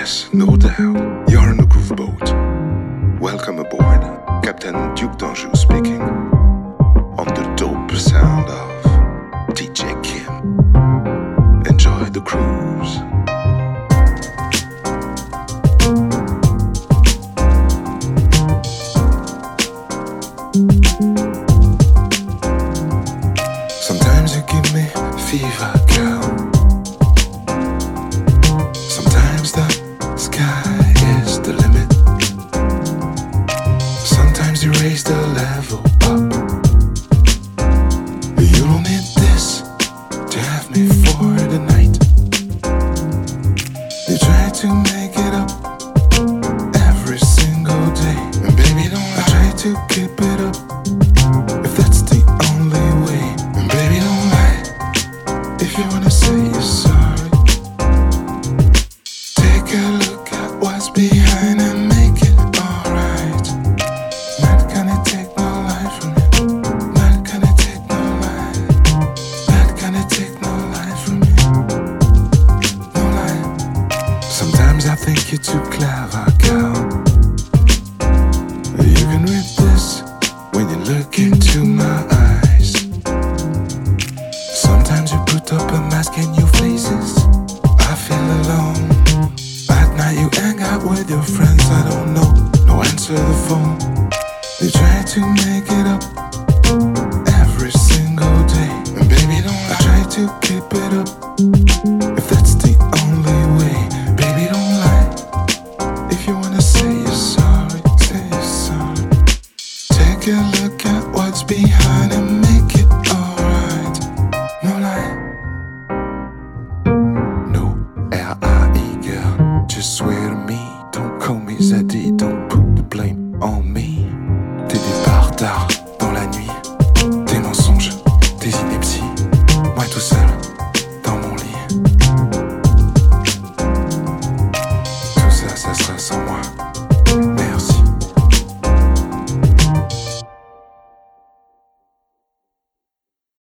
Yes, no doubt. You're in a groove boat. Welcome aboard. Captain Duke d'Anjou speaking. On the dope sound of DJ Kim. Enjoy the cruise. Sometimes you give me fever, the level up. You don't need this to have me for the night. You try to make it up every single day. And baby, don't I try to keep it up if that's the only way. And baby, don't lie if you wanna say you're sorry. Sometimes I think you're too clever, girl. You can read this when you look into my eyes. Sometimes you put up a mask and you faces. I feel alone. At night you hang out with your friends. I don't know. No answer the phone. You try to make it up Zadie. Don't put the blame on me. Tes départs tard dans la nuit.